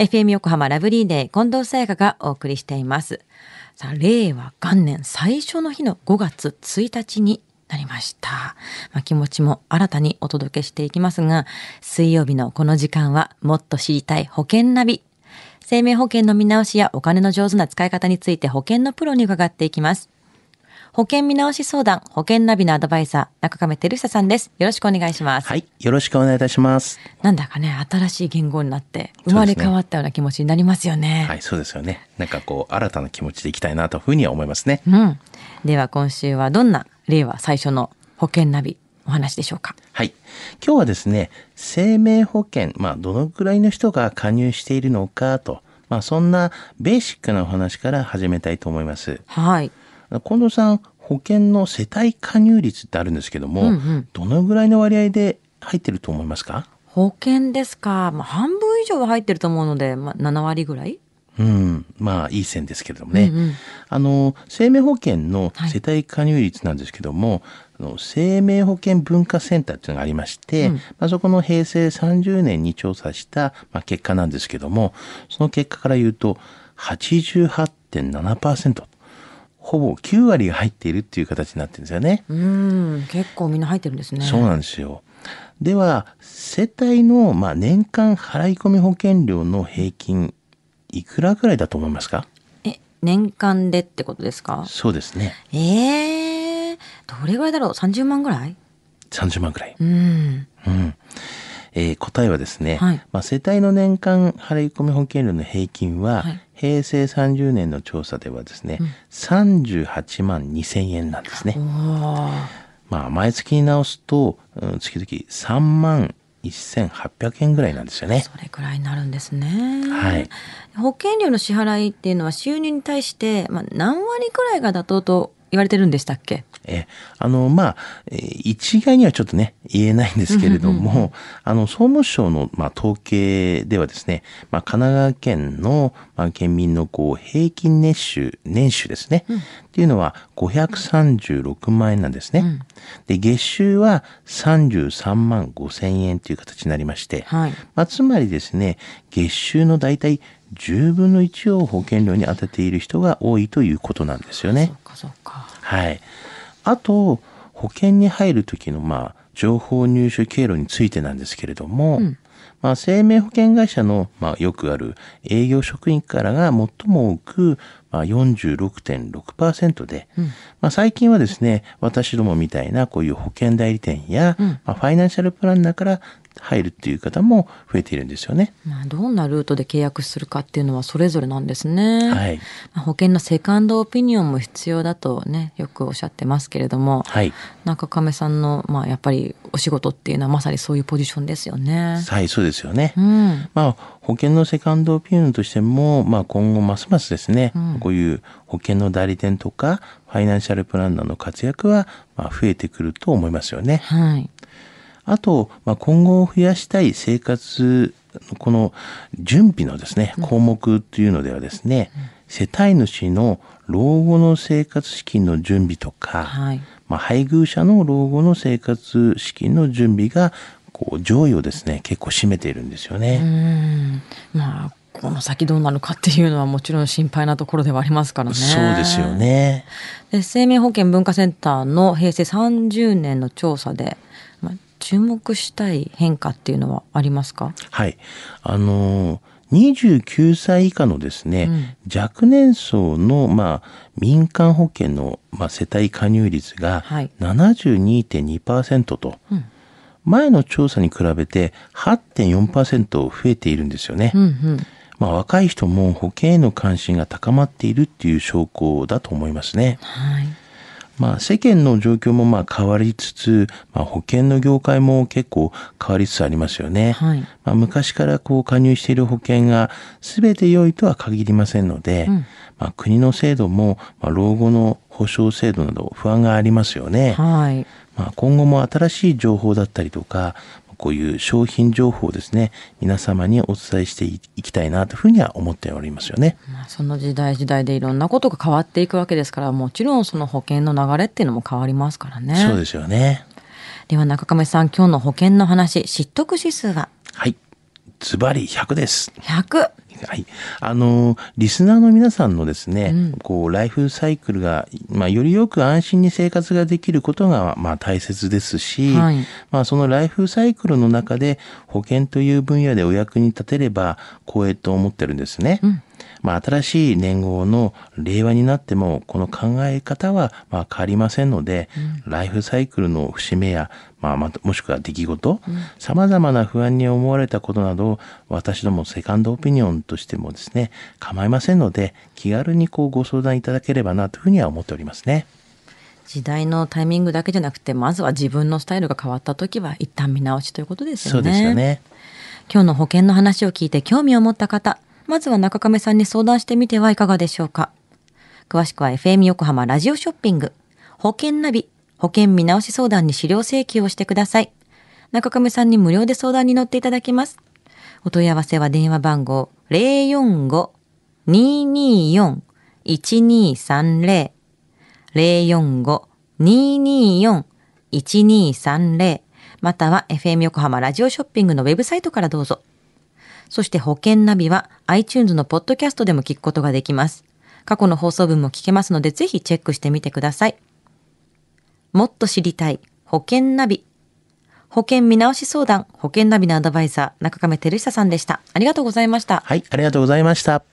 FM 横浜ラブリーデー近藤沙耶香がお送りしています。さあ、令和元年最初の日の5月1日になりました。まあ、気持ちも新たにお届けしていきますが、水曜日のこの時間はもっと知りたい保険ナビ。生命保険の見直しやお金の上手な使い方について保険のプロに伺っていきます。保険見直し相談、保険ナビのアドバイザー、中亀照久さんです。よろしくお願いします。はい。よろしくお願いいたします。なんだかね、新しい言語になって、生まれ変わったような気持ちになりますよね。はい、そうですよね。なんかこう、新たな気持ちでいきたいなというふうには思いますね。うん。では今週はどんな令和最初の保険ナビお話でしょうか。はい。今日はですね、生命保険、まあ、どのくらいの人が加入しているのかと、まあ、そんなベーシックなお話から始めたいと思います。はい。近藤さん、保険の世帯加入率ってあるんですけども、うんうん。どのぐらいの割合で入ってると思いますか？保険ですか？まあ、半分以上は入ってると思うので、まあ、7割ぐらい？うん、まあいい線ですけれどもね、うんうん。あの生命保険のはい。世帯加入率なんですけども、あの生命保険文化センターっていうのがありまして、うん。まあ、そこの平成30年に調査した、まあ、結果なんですけどもその結果から言うと88.7%ほぼ9割が入っているっていう形になってるんですよね。うーん、結構みんな入ってるんですね。そうなんですよ。では世帯の、まあ、年間払い込み保険料の平均いくらぐらいだと思いますか？え、年間でってことですか？そうですね。ええー、どれぐらいだろう ?30 万ぐらい？30万くらい。うん。うん。えー答えはですね、はいまあ、世帯の年間払い込み保険料の平均は、はい平成30年の調査ではですね、38万2000円なんですねまあ、毎月に直すと、うん月々3万1800円ぐらいなんですよね。それくらいになるんですね。はい。保険料の支払いっていうのは収入に対して、まあ、何割くらいが妥当と言われてるんでしたっけ？えあのまあえー一概にはちょっとね言えないんですけれども、あの総務省のまあ統計ではですね、まあ、神奈川県のまあ県民のこう平均年収年収ですね、っていうのは536万円なんですね。で月収は33万5千円という形になりまして、はい。まあ、つまりですね月収の大体10分の1を保険料に充てている人が多いということなんですよねそ。っかそっか。はい。あと、保険に入る時の、まあ、情報入手経路についてなんですけれども、まあ、生命保険会社の、まあ、よくある営業職員からが最も多く、まあ、46.6%で、まあ、最近はですね、私どもみたいなこういう保険代理店や、まあ、ファイナンシャルプランナーから入るっていう方も増えているんですよね。まあ、どんなルートで契約するかっていうのはそれぞれなんですね。はい。まあ保険のセカンドオピニオンも必要だとね、よくおっしゃってますけれども、はい。中亀さんの、まあ、やっぱりお仕事っていうのはまさにそういうポジションですよね。はい、そうですよね。うん。まあ、保険のセカンドオピニオンとしても、まあ、今後ますますですね、こういう保険の代理店とかファイナンシャルプランナーの活躍は、まあ、増えてくると思いますよね。はい。あと、まあ、今後増やしたい生活のこの準備のですね、項目というのではですね、世帯主の老後の生活資金の準備とか、はい。まあ、配偶者の老後の生活資金の準備がこう上位をですね結構占めているんですよね。うん。まあ、この先どうなるかっていうのはもちろん心配なところではありますからね。そうですよ。ね。で生命保険文化センターの平成30年の調査で、まあ、注目したい変化っていうのはありますか？はい。あのー29歳以下のですね、若年層の、まあ、民間保険の、まあ、世帯加入率がはい72.2%と、前の調査に比べて8.4%増えているんですよね。うんうん。まあ、若い人も保険への関心が高まっているっていう証拠だと思いますね。はい。まあ、世間の状況もまあ変わりつつ、まあ、保険の業界も結構変わりつつありますよね。はいまあ、昔からこう加入している保険が全て良いとは限りませんので、まあ、国の制度も、まあ、老後の保障制度など不安がありますよね。はい。まあ、今後も新しい情報だったりとか、こういう商品情報をですね、皆様にお伝えしていきたいなというふうには思っておりますよね。まあ、その時代時代でいろんなことが変わっていくわけですからもちろんその保険の流れっていうのも変わりますからね。そうですよね。では中亀さん今日の保険の話知得指数ははい。ズバリ100です。100はい。あの、リスナーの皆さんのですね、うん、こう、ライフサイクルが、まあ、よりよく安心に生活ができることが、まあ、大切ですし、はい、まあ、そのライフサイクルの中で、保険という分野でお役に立てれば、光栄と思ってるんですね。うんまあ、新しい年号の令和になっても、この考え方はまあ変わりませんので、うん、ライフサイクルの節目や、まあ、まもしくは出来事、さまざまな不安に思われたことなど、私どもセカンドオピニオンとしてもですね、構いませんので、気軽にこうご相談いただければなというふうには思っておりますね。時代のタイミングだけじゃなくて、まずは自分のスタイルが変わった時は一旦見直しということですよね。よね。今日の保険の話を聞いて興味を持った方、まずは中亀さんに相談してみてはいかがでしょうか。詳しくは FM 横浜ラジオショッピング、保険ナビ、保険見直し相談に資料請求をしてください。中亀さんに無料で相談に乗っていただきます。お問い合わせは電話番号045-224-1230 045-224-1230または FM 横浜ラジオショッピングのウェブサイトからどうぞ。そして保険ナビは iTunes のポッドキャストでも聞くことができます。過去の放送分も聞けますのでぜひチェックしてみてください。もっと知りたい保険ナビ。保険見直し相談、保険ナビのアドバイザー、中亀照久さんでした。ありがとうございました。はい、ありがとうございました。